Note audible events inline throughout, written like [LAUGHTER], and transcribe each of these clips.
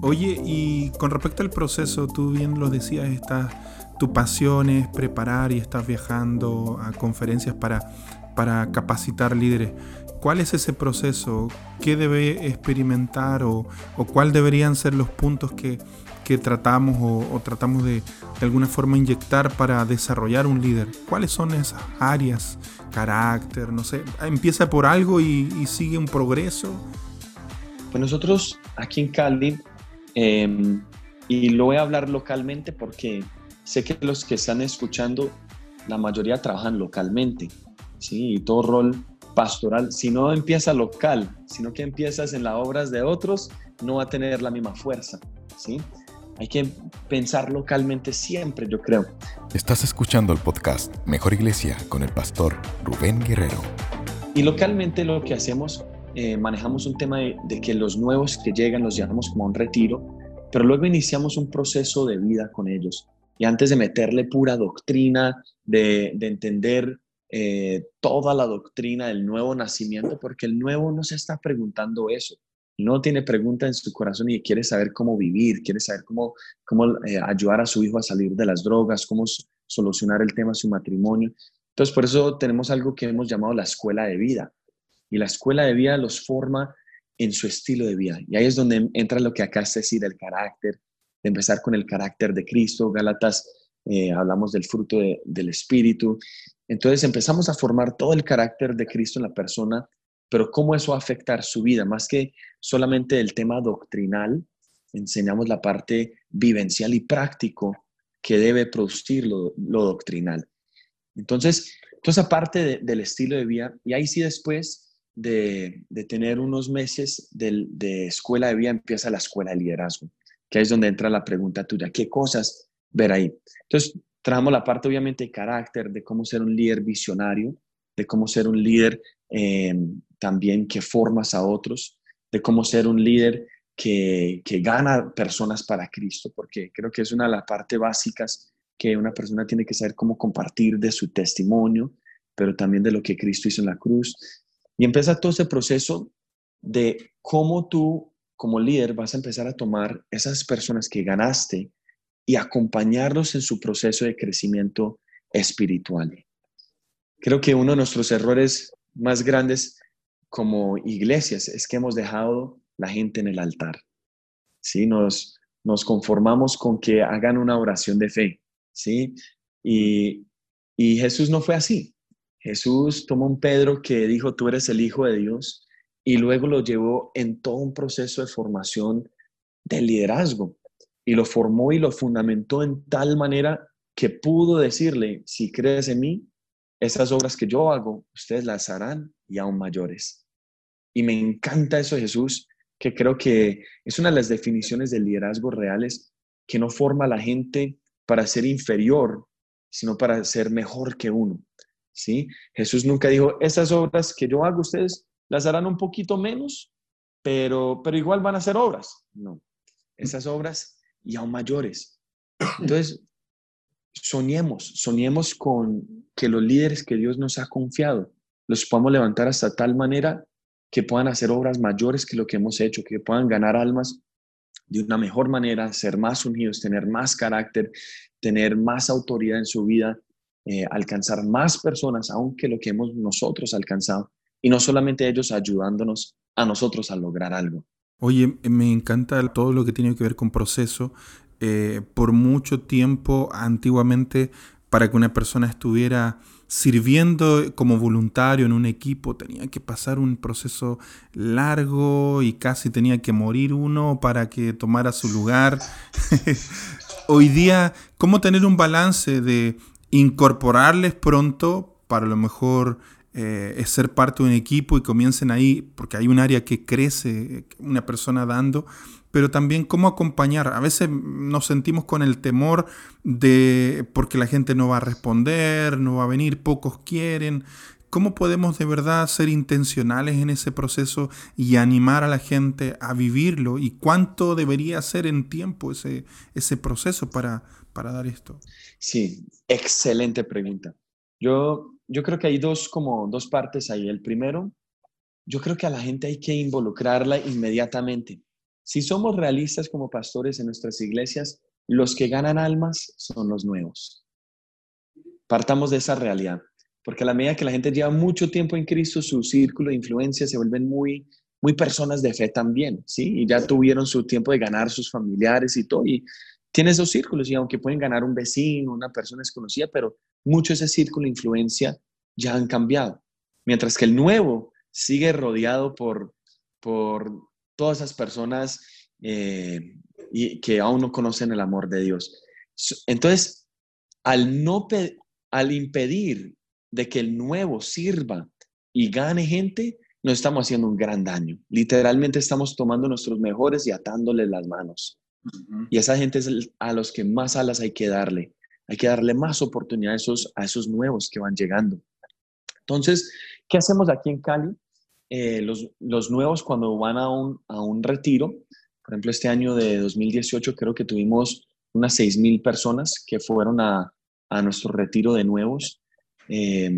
Oye, y con respecto al proceso, tú bien lo decías, estás, tu pasión es preparar y estás viajando a conferencias para, para capacitar líderes. ¿Cuál es ese proceso? ¿Qué debe experimentar o, o cuál deberían ser los puntos que, que tratamos o, tratamos de, de alguna forma inyectar para desarrollar un líder? ¿Cuáles son esas áreas? Carácter, no sé. ¿Empieza por algo y, y sigue un progreso? Pues nosotros aquí en Cali, eh, y lo voy a hablar localmente porque sé que los que están escuchando, la mayoría trabajan localmente, ¿sí? Y todo rol pastoral, si no empieza local, sino que empiezas en las obras de otros, no va a tener la misma fuerza, ¿sí? Hay que pensar localmente siempre, yo creo. Estás escuchando el podcast Mejor Iglesia con el pastor Rubén Guerrero. Y localmente lo que hacemos, eh, manejamos un tema de, que los nuevos que llegan los llevamos como a un retiro, pero luego iniciamos un proceso de vida con ellos. Y antes de meterle pura doctrina, de, de entender eh, toda la doctrina del nuevo nacimiento, porque el nuevo no se está preguntando eso no tiene pregunta en su corazón y quiere saber cómo vivir, quiere saber cómo, cómo eh, ayudar a su hijo a salir de las drogas, cómo solucionar el tema de su matrimonio. Entonces, por eso tenemos algo que hemos llamado la escuela de vida. Y la escuela de vida los forma en su estilo de vida. Y ahí es donde entra lo que acá es decir, el carácter, de empezar con el carácter de Cristo. Gálatas, eh, hablamos del fruto de, del Espíritu. Entonces empezamos a formar todo el carácter de Cristo en la persona pero cómo eso va a afectar su vida, más que solamente el tema doctrinal, enseñamos la parte vivencial y práctico que debe producir lo, lo doctrinal. Entonces, toda esa parte de, del estilo de vida, y ahí sí después de, tener unos meses de, de, escuela de vida, empieza la escuela de liderazgo, que es donde entra la pregunta tuya, ¿qué cosas ver ahí? Entonces, trabajamos la parte obviamente de carácter, de cómo ser un líder visionario, de cómo ser un líder eh, también que formas a otros, de cómo ser un líder que, que, gana personas para Cristo, porque creo que es una de las partes básicas que una persona tiene que saber cómo compartir de su testimonio, pero también de lo que Cristo hizo en la cruz. Y empieza todo ese proceso de cómo tú como líder vas a empezar a tomar esas personas que ganaste y acompañarlos en su proceso de crecimiento espiritual. Creo que uno de nuestros errores más grandes como iglesias es que hemos dejado la gente en el altar. ¿sí? Nos, nos conformamos con que hagan una oración de fe. ¿sí? Y, y Jesús no fue así. Jesús tomó un Pedro que dijo, tú eres el Hijo de Dios, y luego lo llevó en todo un proceso de formación de liderazgo. Y lo formó y lo fundamentó en tal manera que pudo decirle, si crees en mí, esas obras que yo hago, ustedes las harán y aún mayores. Y me encanta eso Jesús, que creo que es una de las definiciones del liderazgo reales, que no forma a la gente para ser inferior, sino para ser mejor que uno. ¿Sí? Jesús nunca dijo, esas obras que yo hago, ustedes las harán un poquito menos, pero, pero igual van a ser obras. No, esas obras y aún mayores. Entonces, soñemos, soñemos con que los líderes que Dios nos ha confiado los podamos levantar hasta tal manera que puedan hacer obras mayores que lo que hemos hecho, que puedan ganar almas de una mejor manera, ser más unidos, tener más carácter, tener más autoridad en su vida, eh, alcanzar más personas, aunque lo que hemos nosotros alcanzado, y no solamente ellos ayudándonos a nosotros a lograr algo. Oye, me encanta todo lo que tiene que ver con proceso. Eh, por mucho tiempo, antiguamente, para que una persona estuviera sirviendo como voluntario en un equipo, tenía que pasar un proceso largo y casi tenía que morir uno para que tomara su lugar. [LAUGHS] Hoy día, ¿cómo tener un balance de incorporarles pronto para lo mejor eh, ser parte de un equipo y comiencen ahí, porque hay un área que crece, una persona dando, pero también cómo acompañar. A veces nos sentimos con el temor de porque la gente no va a responder, no va a venir, pocos quieren. ¿Cómo podemos de verdad ser intencionales en ese proceso y animar a la gente a vivirlo? ¿Y cuánto debería ser en tiempo ese, ese proceso para, para dar esto? Sí, excelente pregunta. Yo, yo creo que hay dos, como dos partes ahí. El primero, yo creo que a la gente hay que involucrarla inmediatamente Si somos realistas como pastores en nuestras iglesias, los que ganan almas son los nuevos. Partamos de esa realidad, porque a la medida que la gente lleva mucho tiempo en Cristo, su círculo de influencia se vuelven muy, muy personas de fe también, ¿sí? Y ya tuvieron su tiempo de ganar sus familiares y todo, y tiene esos círculos, y aunque pueden ganar un vecino, una persona desconocida, pero mucho ese círculo de influencia ya han cambiado. Mientras que el nuevo sigue rodeado por, por todas esas personas eh, y, que aún no conocen el amor de Dios. Entonces, al, no al impedir de que el nuevo sirva y gane gente, nos estamos haciendo un gran daño. Literalmente estamos tomando nuestros mejores y atándoles las manos. Y esa gente es a los que más alas hay que darle. Hay que darle más oportunidad a esos, nuevos que van llegando. Entonces, ¿qué hacemos aquí en Cali? Eh, los, los, nuevos cuando van a un, a un retiro, por ejemplo, este año de 2018 creo que tuvimos unas 6.000 personas que fueron a, a, nuestro retiro de nuevos. Eh,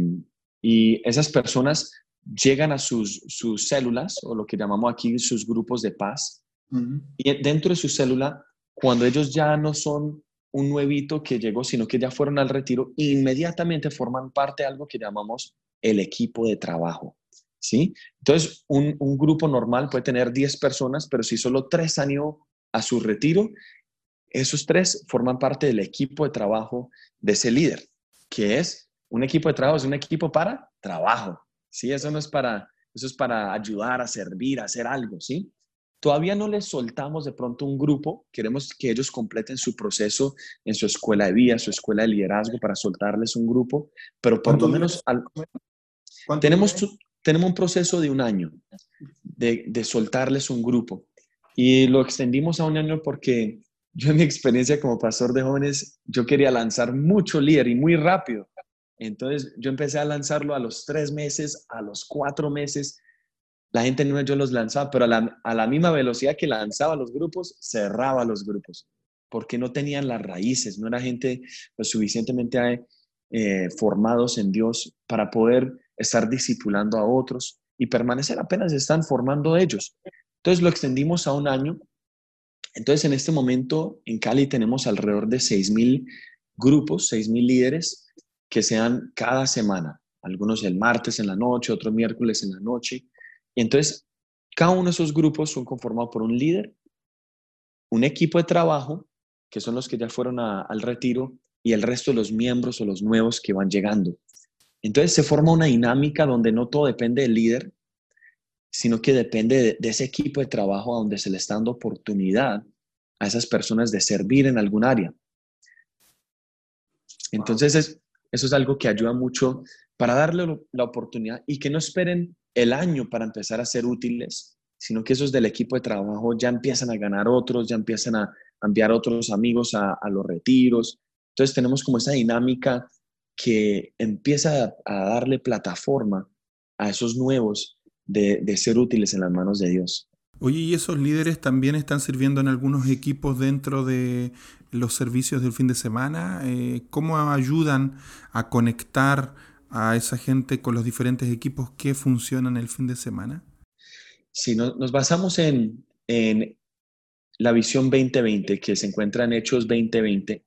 y esas personas llegan a sus, sus células, o lo que llamamos aquí sus grupos de paz, y dentro de su célula, cuando ellos ya no son un nuevito que llegó, sino que ya fueron al retiro, inmediatamente forman parte de algo que llamamos el equipo de trabajo. ¿sí? Entonces, un, un grupo normal puede tener 10 personas, pero si solo tres han ido a su retiro, esos tres forman parte del equipo de trabajo de ese líder, que es un equipo de trabajo, es un equipo para trabajo, ¿sí? Eso no es para, eso es para ayudar a servir, a hacer algo, ¿sí? Todavía no les soltamos de pronto un grupo, queremos que ellos completen su proceso en su escuela de vida, su escuela de liderazgo para soltarles un grupo, pero por lo menos tenemos, tenemos un proceso de un año de, de soltarles un grupo y lo extendimos a un año porque yo en mi experiencia como pastor de jóvenes, yo quería lanzar mucho líder y muy rápido. Entonces yo empecé a lanzarlo a los tres meses, a los cuatro meses. La gente no yo los lanzaba, pero a la, a la misma velocidad que lanzaba los grupos, cerraba los grupos, porque no tenían las raíces, no era gente lo suficientemente eh, formados en Dios para poder estar discipulando a otros y permanecer apenas están formando ellos. Entonces lo extendimos a un año. Entonces en este momento en Cali tenemos alrededor de 6.000 grupos, 6.000 líderes que sean cada semana, algunos el martes en la noche, otros miércoles en la noche. Y entonces, cada uno de esos grupos son conformados por un líder, un equipo de trabajo, que son los que ya fueron al retiro, y el resto de los miembros o los nuevos que van llegando. Entonces se forma una dinámica donde no todo depende del líder, sino que depende de, de ese equipo de trabajo donde se le está dando oportunidad a esas personas de servir en algún área. Entonces es, eso es algo que ayuda mucho para darle la oportunidad y que no esperen el año para empezar a ser útiles, sino que esos del equipo de trabajo ya empiezan a ganar otros, ya empiezan a enviar otros amigos a, los retiros. Entonces tenemos como esa dinámica que empieza a, darle plataforma a esos nuevos de, ser útiles en las manos de Dios. Oye, ¿y esos líderes también están sirviendo en algunos equipos dentro de los servicios del fin de semana? Eh, ¿Cómo ayudan a conectar a esa gente con los diferentes equipos que funcionan el fin de semana? Sí, nos basamos en, la visión 2020 que se encuentra en Hechos 2020,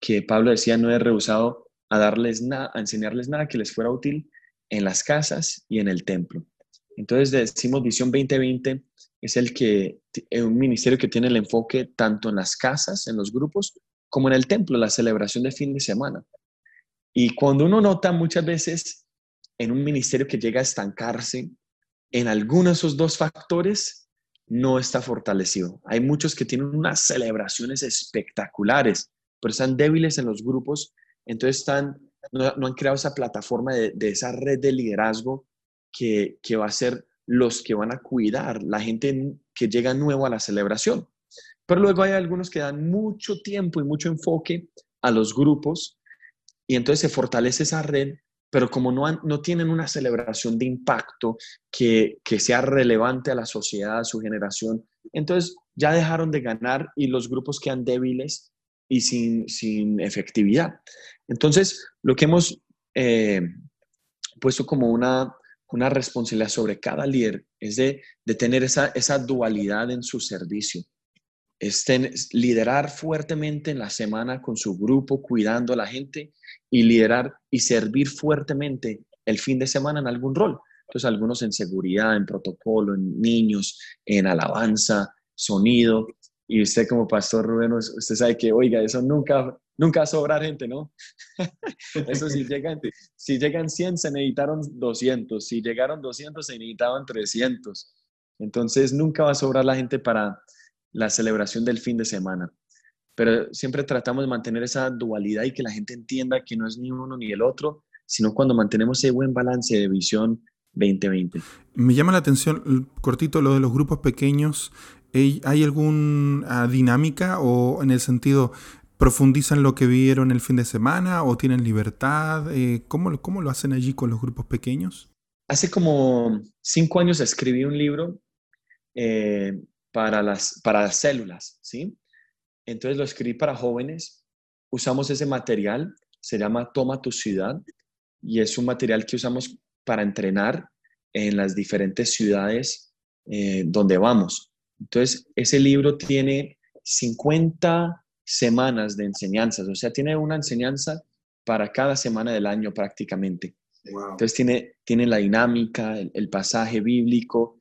que Pablo decía no he rehusado a darles nada, a enseñarles nada que les fuera útil en las casas y en el templo. Entonces decimos visión 2020 es el que, eh, un ministerio que tiene el enfoque tanto en las casas, en los grupos, como en el templo, la celebración de fin de semana. Y cuando uno nota muchas veces en un ministerio que llega a estancarse, en alguno de esos dos factores no está fortalecido. Hay muchos que tienen unas celebraciones espectaculares, pero están débiles en los grupos, entonces están, no, han creado esa plataforma de, esa red de liderazgo que, que va a ser los que van a cuidar, la gente que llega nuevo a la celebración. Pero luego hay algunos que dan mucho tiempo y mucho enfoque a los grupos y entonces se fortalece esa red, pero como no, no tienen una celebración de impacto que, que sea relevante a la sociedad, a su generación, entonces ya dejaron de ganar y los grupos quedan débiles y sin, sin efectividad. Entonces, lo que hemos eh, puesto como una, una responsabilidad sobre cada líder es de, tener esa, esa dualidad en su servicio. Es liderar fuertemente en la semana con su grupo, cuidando a la gente y liderar y servir fuertemente el fin de semana en algún rol. Entonces, algunos en seguridad, en protocolo, en niños, en alabanza, sonido. Y usted como pastor Rubén, usted sabe que, oiga, eso nunca, nunca sobra gente, ¿no? [LAUGHS] eso si llegan, si llegan 100, se necesitaron 200. Si llegaron 200, se necesitaban 300. Entonces, nunca va a sobrar la gente para la celebración del fin de semana. Pero siempre tratamos de mantener esa dualidad y que la gente entienda que no es ni uno ni el otro, sino cuando mantenemos ese buen balance de visión 2020. Me llama la atención, cortito, lo de los grupos pequeños. ¿Hay alguna dinámica o en el sentido, profundizan lo que vieron el fin de semana o tienen libertad? Eh, ¿cómo, ¿Cómo lo hacen allí con los grupos pequeños? Hace como cinco años escribí un libro eh, para, las, para las células, ¿sí? Entonces lo escribí para jóvenes. Usamos ese material, se llama Toma tu ciudad y es un material que usamos para entrenar en las diferentes ciudades eh, donde vamos. Entonces, ese libro tiene 50 semanas de enseñanzas, o sea, tiene una enseñanza para cada semana del año prácticamente. Entonces, tiene, tiene la dinámica, el, pasaje bíblico,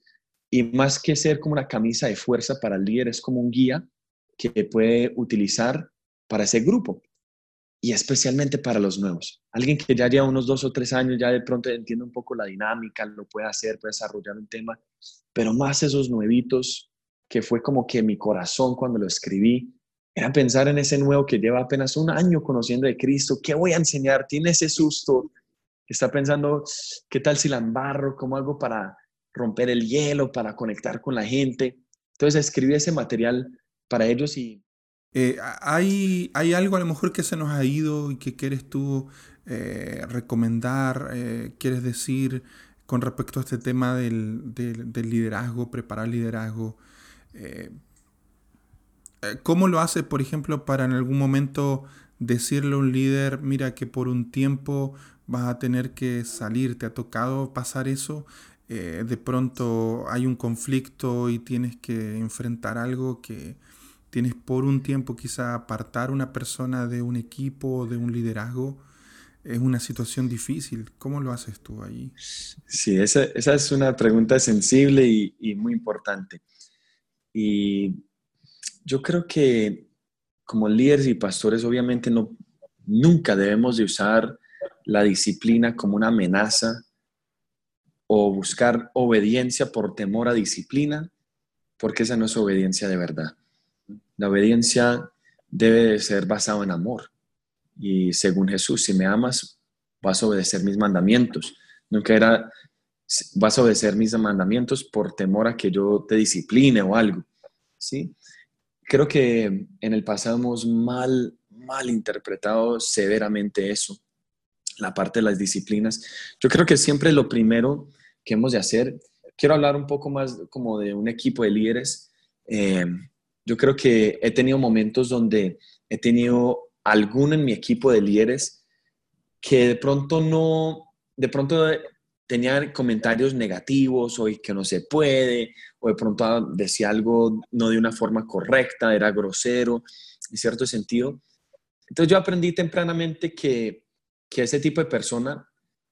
y más que ser como una camisa de fuerza para el líder, es como un guía que puede utilizar para ese grupo y especialmente para los nuevos. Alguien que ya lleva unos dos o tres años, ya de pronto entiende un poco la dinámica, lo puede hacer, puede desarrollar un tema, pero más esos nuevitos, que fue como que mi corazón cuando lo escribí, era pensar en ese nuevo que lleva apenas un año conociendo de Cristo, ¿qué voy a enseñar? Tiene ese susto, está pensando, ¿qué tal si la embarro? ¿Cómo algo para romper el hielo, para conectar con la gente? Entonces escribí ese material para ellos y eh, ¿hay, ¿Hay algo a lo mejor que se nos ha ido y que quieres tú eh, recomendar, eh, quieres decir con respecto a este tema del, liderazgo, preparar liderazgo? ¿Cómo lo haces, por ejemplo, para en algún momento decirle a un líder, mira que por un tiempo vas a tener que salir, te ha tocado pasar eso? De pronto hay un conflicto y tienes que enfrentar algo que tienes por un tiempo quizá apartar una persona de un equipo, o de un liderazgo, es una situación difícil. ¿Cómo lo haces tú ahí? Sí, esa, es una pregunta sensible y, muy importante. Y yo creo que como líderes y pastores, obviamente no, nunca debemos de usar la disciplina como una amenaza o buscar obediencia por temor a disciplina, porque esa no es obediencia de verdad. La obediencia debe ser basada en amor. Y según Jesús, si me amas, vas a obedecer mis mandamientos. Nunca era, vas a obedecer mis mandamientos por temor a que yo te discipline o algo. ¿sí? Creo que en el pasado hemos mal, mal interpretado severamente eso, la parte de las disciplinas. Yo creo que siempre lo primero que hemos de hacer, quiero hablar un poco más como de un equipo de líderes. Eh, yo creo que he tenido momentos donde he tenido alguno en mi equipo de líderes que de pronto no, de pronto tenía comentarios negativos o que no se puede, o de pronto decía algo no de una forma correcta, era grosero, en cierto sentido. Entonces yo aprendí tempranamente que, que ese tipo de persona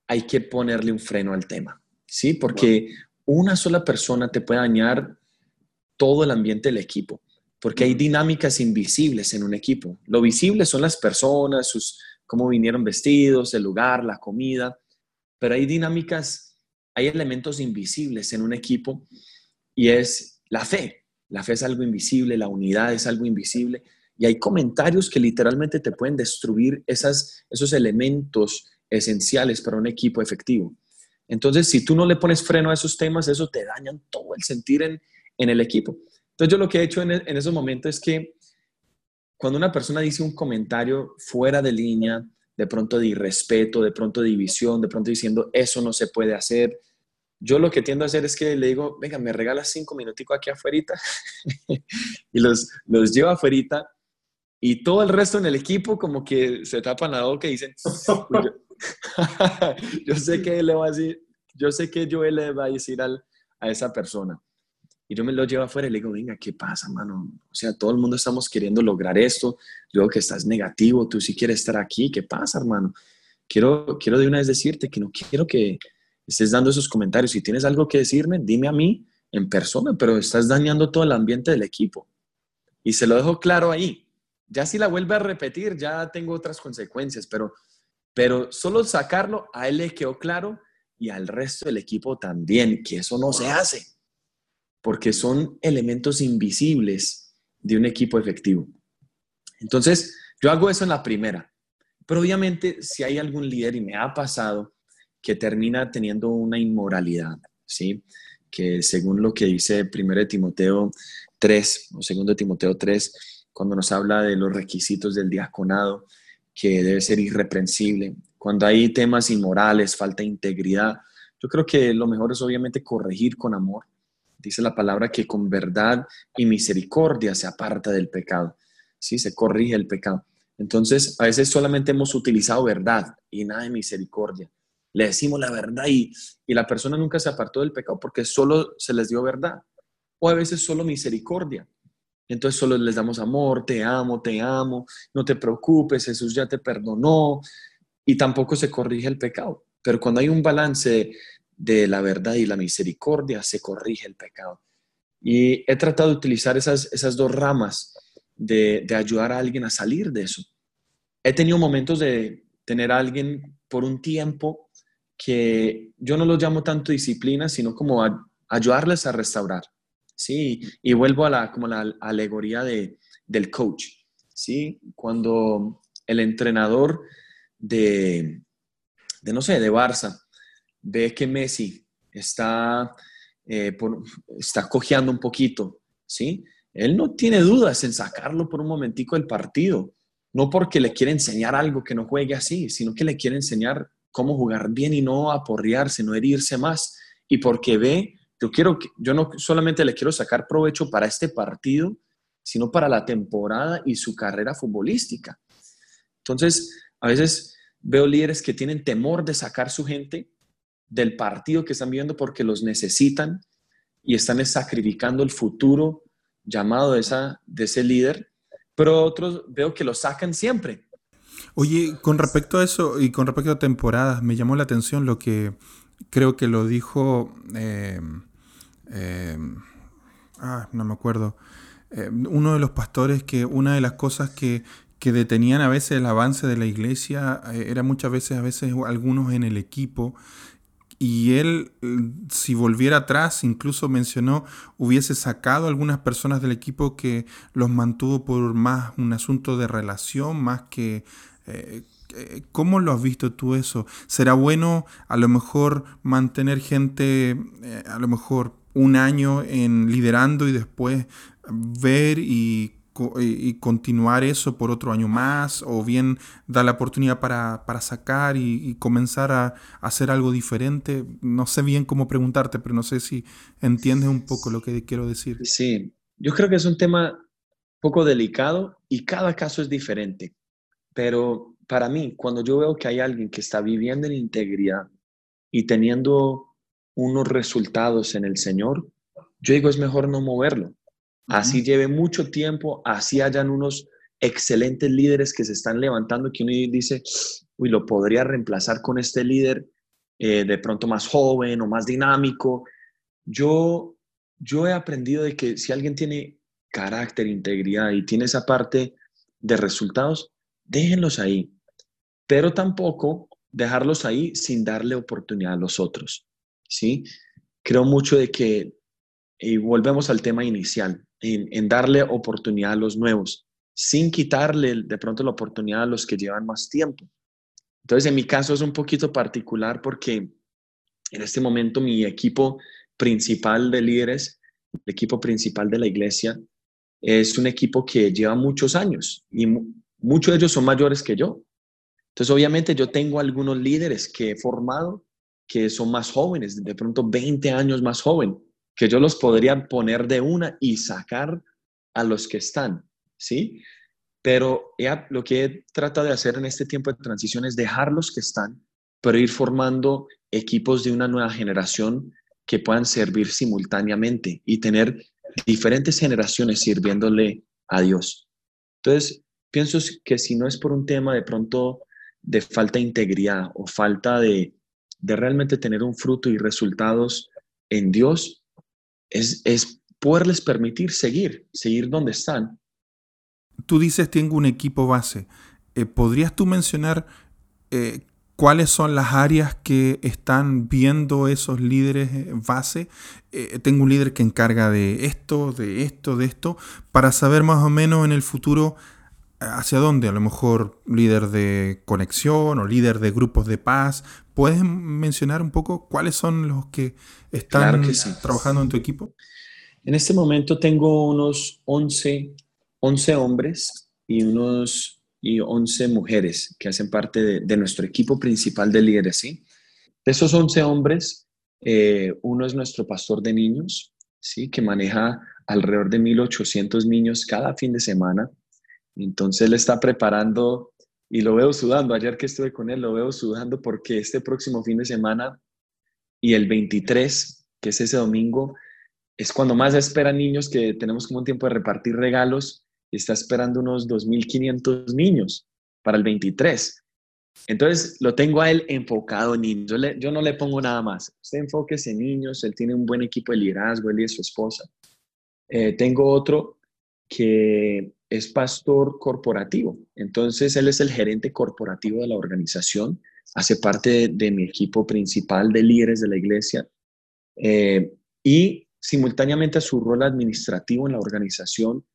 hay que ponerle un freno al tema, ¿sí? Porque una sola persona te puede dañar todo el ambiente del equipo porque hay dinámicas invisibles en un equipo. Lo visible son las personas, sus, cómo vinieron vestidos, el lugar, la comida, pero hay dinámicas, hay elementos invisibles en un equipo y es la fe. La fe es algo invisible, la unidad es algo invisible y hay comentarios que literalmente te pueden destruir esas, esos elementos esenciales para un equipo efectivo. Entonces, si tú no le pones freno a esos temas, eso te daña todo el sentir en, en el equipo. Entonces yo lo que he hecho en, en esos momentos es que cuando una persona dice un comentario fuera de línea, de pronto de irrespeto, de pronto de división, de pronto diciendo eso no se puede hacer, yo lo que tiendo a hacer es que le digo, venga, me regalas cinco minuticos aquí afuera [LAUGHS] y los, los llevo afuera y todo el resto en el equipo como que se tapan la boca y dicen, [LAUGHS] yo, sé que le va a decir, yo sé que Joel le va a decir al, a esa persona. Y yo me lo llevo afuera y le digo, venga, ¿qué pasa, mano? O sea, todo el mundo estamos queriendo lograr esto. Yo que estás negativo, tú sí quieres estar aquí. ¿Qué pasa, hermano? Quiero, quiero de una vez decirte que no quiero que estés dando esos comentarios. Si tienes algo que decirme, dime a mí en persona, pero estás dañando todo el ambiente del equipo. Y se lo dejo claro ahí. Ya si la vuelve a repetir, ya tengo otras consecuencias, pero, pero solo sacarlo, a él le quedó claro y al resto del equipo también, que eso no se hace, porque son elementos invisibles de un equipo efectivo. Entonces, yo hago eso en la primera, pero obviamente si hay algún líder, y me ha pasado, que termina teniendo una inmoralidad, ¿sí? Que según lo que dice 1 Timoteo 3 o 2 Timoteo 3, cuando nos habla de los requisitos del diaconado, que debe ser irreprensible, cuando hay temas inmorales, falta de integridad, yo creo que lo mejor es obviamente corregir con amor. Dice la palabra que con verdad y misericordia se aparta del pecado. Sí, se corrige el pecado. Entonces, a veces solamente hemos utilizado verdad y nada de misericordia. Le decimos la verdad y, y la persona nunca se apartó del pecado porque solo se les dio verdad o a veces solo misericordia. Entonces solo les damos amor, te amo, te amo, no te preocupes, Jesús ya te perdonó y tampoco se corrige el pecado. Pero cuando hay un balance de la verdad y la misericordia, se corrige el pecado. Y he tratado de utilizar esas, esas dos ramas de, de ayudar a alguien a salir de eso. He tenido momentos de tener a alguien por un tiempo que yo no lo llamo tanto disciplina, sino como ayudarles a restaurar. Sí, y vuelvo a la, como la alegoría de, del coach, ¿sí? Cuando el entrenador de, de, no sé, de Barça, ve que Messi está, eh, está cojeando un poquito, ¿sí? Él no tiene dudas en sacarlo por un momentico del partido, no porque le quiere enseñar algo que no juegue así, sino que le quiere enseñar cómo jugar bien y no aporrearse, no herirse más, y porque ve yo quiero, yo no solamente le quiero sacar provecho para este partido, sino para la temporada y su carrera futbolística. Entonces, a veces veo líderes que tienen temor de sacar su gente del partido que están viendo porque los necesitan y están sacrificando el futuro llamado de, esa, de ese líder, pero otros veo que lo sacan siempre. Oye, con respecto a eso y con respecto a temporadas, me llamó la atención lo que creo que lo dijo eh, Em, ah, no me acuerdo, em, uno de los pastores que una de las cosas que, que detenían a veces el avance de la iglesia eh, era muchas veces, a veces algunos en el equipo, y él, si volviera atrás, incluso mencionó, hubiese sacado a algunas personas del equipo que los mantuvo por más un asunto de relación, más que... Eh, eh, ¿Cómo lo has visto tú eso? ¿Será bueno a lo mejor mantener gente, a lo mejor un año en liderando y después ver y, continuar eso por otro año más, o bien dar la oportunidad para, sacar y, comenzar a, hacer algo diferente. No sé bien cómo preguntarte, pero no sé si entiendes un poco lo que quiero decir. Sí, yo creo que es un tema poco delicado y cada caso es diferente. Pero para mí, cuando yo veo que hay alguien que está viviendo en integridad y teniendo unos resultados en el Señor, yo digo es mejor no moverlo. Así lleve mucho tiempo, así hayan unos excelentes líderes que se están levantando, que uno dice, uy, lo podría reemplazar con este líder eh, de pronto más joven o más dinámico. Yo, yo he aprendido de que si alguien tiene carácter, integridad y tiene esa parte de resultados, déjenlos ahí, pero tampoco dejarlos ahí sin darle oportunidad a los otros. ¿Sí? Creo mucho de que, y volvemos al tema inicial, en, darle oportunidad a los nuevos, sin quitarle de pronto la oportunidad a los que llevan más tiempo. Entonces, en mi caso es un poquito particular porque en este momento mi equipo principal de líderes, el equipo principal de la iglesia, es un equipo que lleva muchos años y muchos de ellos son mayores que yo. Entonces, obviamente yo tengo algunos líderes que he formado que son más jóvenes, de pronto 20 años más joven, que yo los podría poner de una y sacar a los que están, ¿sí? Pero ya lo que he tratado de hacer en este tiempo de transición es dejar los que están, pero ir formando equipos de una nueva generación que puedan servir simultáneamente y tener diferentes generaciones sirviéndole a Dios. Entonces, pienso que si no es por un tema de pronto de falta de integridad o falta de, realmente tener un fruto y resultados en Dios, es, es poderles permitir seguir, seguir donde están. Tú dices, tengo un equipo base. Eh, ¿Podrías tú mencionar eh, cuáles son las áreas que están viendo esos líderes eh, base. Tengo un líder que encarga de esto, de esto, de esto, para saber más o menos en el futuro hacia dónde. A lo mejor líder de conexión o líder de grupos de paz. ¿Puedes mencionar un poco cuáles son los que están trabajando en tu equipo? En este momento tengo unos 11, 11 hombres y unos y 11 mujeres que hacen parte de, nuestro equipo principal de líderes. ¿sí? De esos 11 hombres, eh, uno es nuestro pastor de niños, ¿sí? que maneja alrededor de 1.800 niños cada fin de semana. Entonces él está preparando y lo veo sudando. Ayer que estuve con él, lo veo sudando porque este próximo fin de semana y el 23, que es ese domingo, es cuando más esperan niños que tenemos como un tiempo de repartir regalos está esperando unos 2.500 niños para el 23. Entonces lo tengo a él enfocado en niños. Yo, no le pongo nada más. Usted enfóquese en niños, él tiene un buen equipo de liderazgo, él y su esposa. Eh, tengo otro que es pastor corporativo. Entonces él es el gerente corporativo de la organización, hace parte de, mi equipo principal de líderes de la iglesia eh, y simultáneamente a su rol administrativo en la organización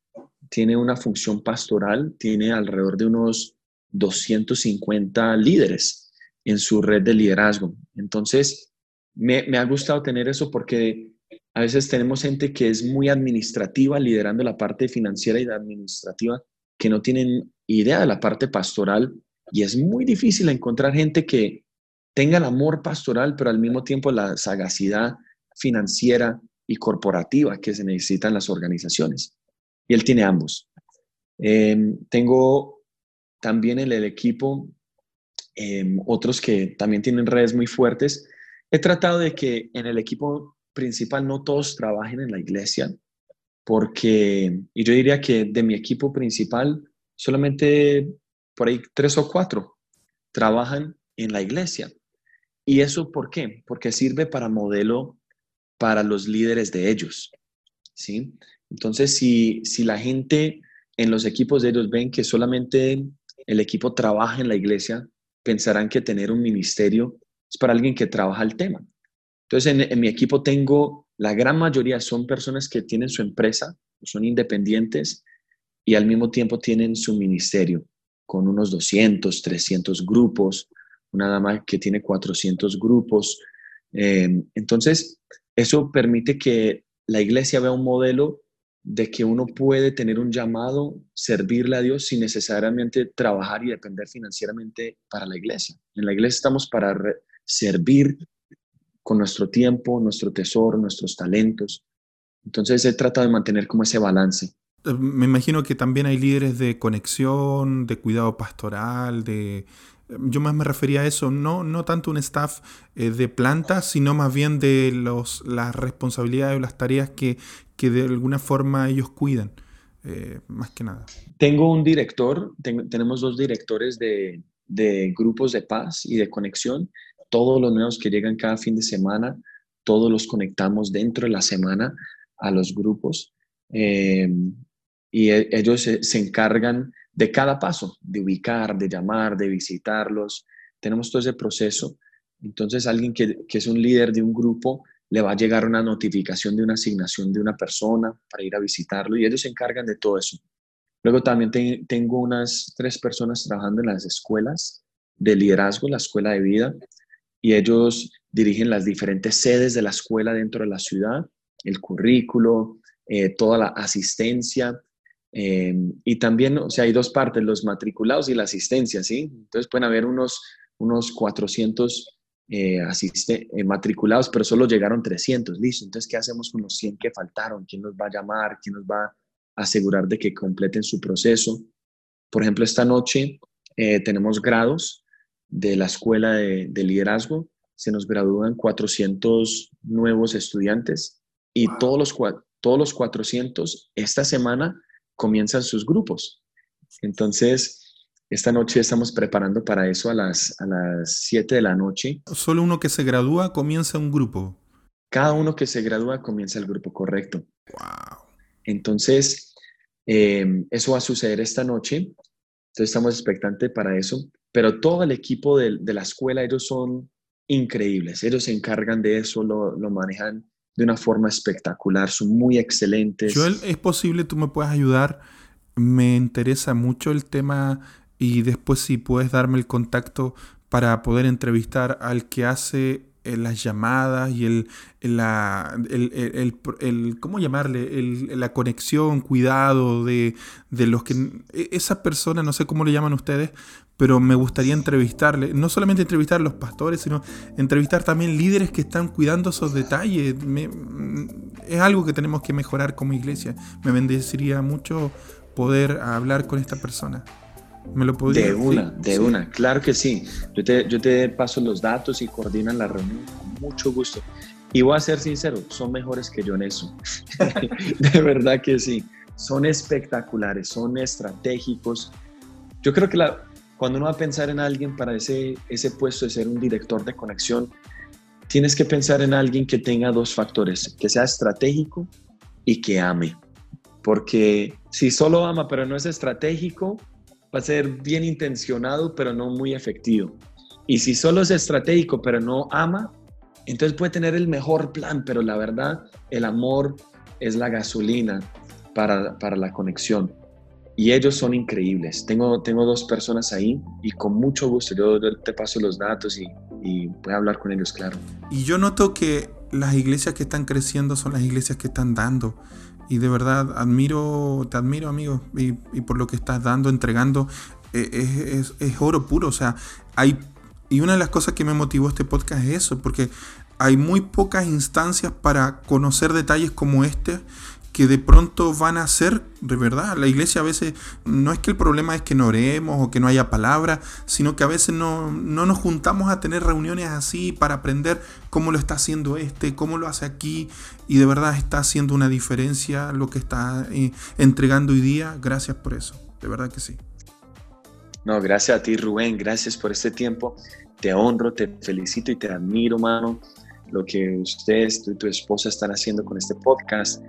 tiene una función pastoral, tiene alrededor de unos 250 líderes en su red de liderazgo. Entonces, me, ha gustado tener eso porque a veces tenemos gente que es muy administrativa, liderando la parte financiera y administrativa, que no tienen idea de la parte pastoral y es muy difícil encontrar gente que tenga el amor pastoral, pero al mismo tiempo la sagacidad financiera y corporativa que se necesitan las organizaciones y él tiene ambos. Em, tengo también en el equipo em, otros que también tienen redes muy fuertes. He tratado de que en el equipo principal no todos trabajen en la iglesia, porque, y yo diría que de mi equipo principal, solamente por ahí tres o cuatro trabajan en la iglesia. ¿Y eso por qué? Porque sirve para modelo para los líderes de ellos. ¿sí? Entonces, si, la gente en los equipos de ellos ven que solamente el equipo trabaja en la iglesia, pensarán que tener un ministerio es para alguien que trabaja el tema. Entonces, en, mi equipo tengo, la gran mayoría son personas que tienen su empresa, son independientes y al mismo tiempo tienen su ministerio con unos 200, 300 grupos, una dama que tiene 400 grupos. Eh, entonces, eso permite que la iglesia vea un modelo de que uno puede tener un llamado, servirle a Dios sin necesariamente trabajar y depender financieramente para la iglesia. En la iglesia estamos para servir con nuestro tiempo, nuestro tesoro, nuestros talentos. Entonces se trata de mantener como ese balance. Eh, me imagino que también hay líderes de conexión, de cuidado pastoral, de yo más me refería a eso, no, no tanto un staff eh, de planta, sino más bien de los, las responsabilidades o las tareas que, que de alguna forma ellos cuidan, eh, más que nada. Tengo un director, tenemos dos directores de, de, grupos de paz y de conexión. Todos los nuevos que llegan cada fin de semana, todos los conectamos dentro de la semana a los grupos. Eh, y e, ellos se, encargan de cada paso, de ubicar, de llamar, de visitarlos. Tenemos todo ese proceso. Entonces, alguien que, es un líder de un grupo le va a llegar una notificación de una asignación de una persona para ir a visitarlo y ellos se encargan de todo eso. Luego también tengo unas tres personas trabajando en las escuelas de liderazgo, la escuela de vida, y ellos dirigen las diferentes sedes de la escuela dentro de la ciudad, el currículo, eh, toda la asistencia, Em, y también, o sea, hay dos partes, los matriculados y la asistencia, ¿sí? Entonces pueden haber unos, unos 400 eh, eh, matriculados, pero solo llegaron 300, listo. Entonces, ¿qué hacemos con los 100 que faltaron? ¿Quién nos va a llamar? ¿Quién nos va a asegurar de que completen su proceso? Por ejemplo, esta noche eh, tenemos grados de la escuela de, de liderazgo se nos gradúan 400 nuevos estudiantes y todos, los, todos los 400 esta semana comienzan sus grupos. Entonces, esta noche estamos preparando para eso a las, a las 7 de la noche. Solo uno que se gradúa comienza un grupo. Cada uno que se gradúa comienza el grupo, correcto. Wow. Entonces, em, eso va a suceder esta noche. Entonces, estamos expectantes para eso. Pero todo el equipo de, la escuela, ellos son increíbles. Ellos se encargan de eso, lo, lo, manejan de una forma espectacular, son muy excelentes. Joel, ¿es posible tú me puedas ayudar? Me interesa mucho el tema y después si puedes darme el contacto para poder entrevistar al que hace las llamadas y el, la, el, el, el, ¿cómo llamarle? la conexión, cuidado de, de, los que... E, esa persona, no sé cómo le llaman ustedes, pero me gustaría entrevistarle, no solamente entrevistar a los pastores, sino entrevistar también líderes que están cuidando esos detalles. Mm, es algo que tenemos que mejorar como iglesia. Me bendeciría mucho poder hablar con esta persona. ¿Me lo podría De una, de una, claro que sí. Yo te, yo te paso los datos y coordinan la reunión con mucho gusto. Y voy a ser sincero, son mejores que yo en eso. [LAUGHS] de verdad que sí. Son espectaculares, son estratégicos. Yo creo que la, cuando uno va a pensar en alguien para ese, ese puesto de ser un director de conexión, tienes que pensar en alguien que tenga dos factores, que sea estratégico y que ame. Porque si solo ama pero no es estratégico, va a ser bien intencionado, pero no muy efectivo. Y si solo es estratégico, pero no ama, entonces puede tener el mejor plan, pero la verdad, el amor es la gasolina para, para la conexión. Y ellos son increíbles. Tengo, tengo dos personas ahí y con mucho gusto yo te paso los datos y, y a hablar con ellos, claro. Y yo noto que las iglesias que están creciendo son las iglesias que están dando. Y de verdad, admiro, te admiro, amigo, y, por lo que estás dando, entregando, e, es, es, oro puro. O sea, hay. Y una de las cosas que me motivó este podcast es eso, porque hay muy pocas instancias para conocer detalles como este que de pronto van a ser, de verdad, la iglesia a veces no es que el problema es que no oremos o que no haya palabra, sino que a veces no, no nos juntamos a tener reuniones así para aprender cómo lo está haciendo este, cómo lo hace aquí, y de verdad está haciendo una diferencia lo que está eh, entregando hoy día. Gracias por eso, de verdad que sí. No, gracias a ti Rubén, gracias por este tiempo. Te honro, te felicito y te admiro, mano, lo que ustedes, tú y tu esposa están haciendo con este podcast.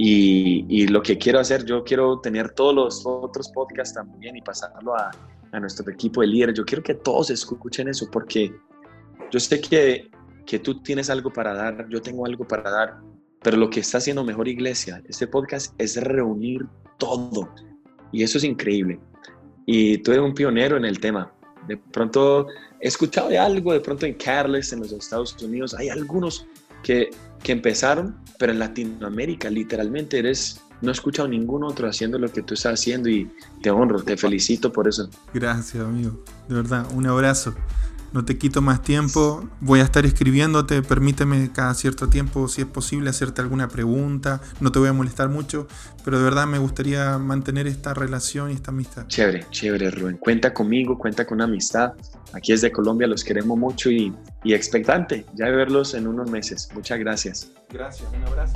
Y, lo que quiero hacer, yo quiero tener todos los otros podcasts también y pasarlo a, a nuestro equipo de líderes. Yo quiero que todos escuchen eso porque yo sé que, que tú tienes algo para dar, yo tengo algo para dar, pero lo que está haciendo Mejor Iglesia, este podcast, es reunir todo. Y eso es increíble. Y tú eres un pionero en el tema. De pronto he escuchado de algo, de pronto en Carles, en los Estados Unidos, hay algunos que, que empezaron, pero en Latinoamérica literalmente eres, no he escuchado ningún otro haciendo lo que tú estás haciendo y te honro, te felicito por eso. Gracias, amigo. De verdad, un abrazo no te quito más tiempo. Voy a estar escribiéndote. Permíteme cada cierto tiempo, si es posible, hacerte alguna pregunta. No te voy a molestar mucho, pero de verdad me gustaría mantener esta relación y esta amistad. Chévere, chévere, Rubén. Cuenta conmigo, cuenta con amistad. Aquí es de Colombia, los queremos mucho y, y expectante ya de verlos en unos meses. Muchas gracias. Gracias, un abrazo.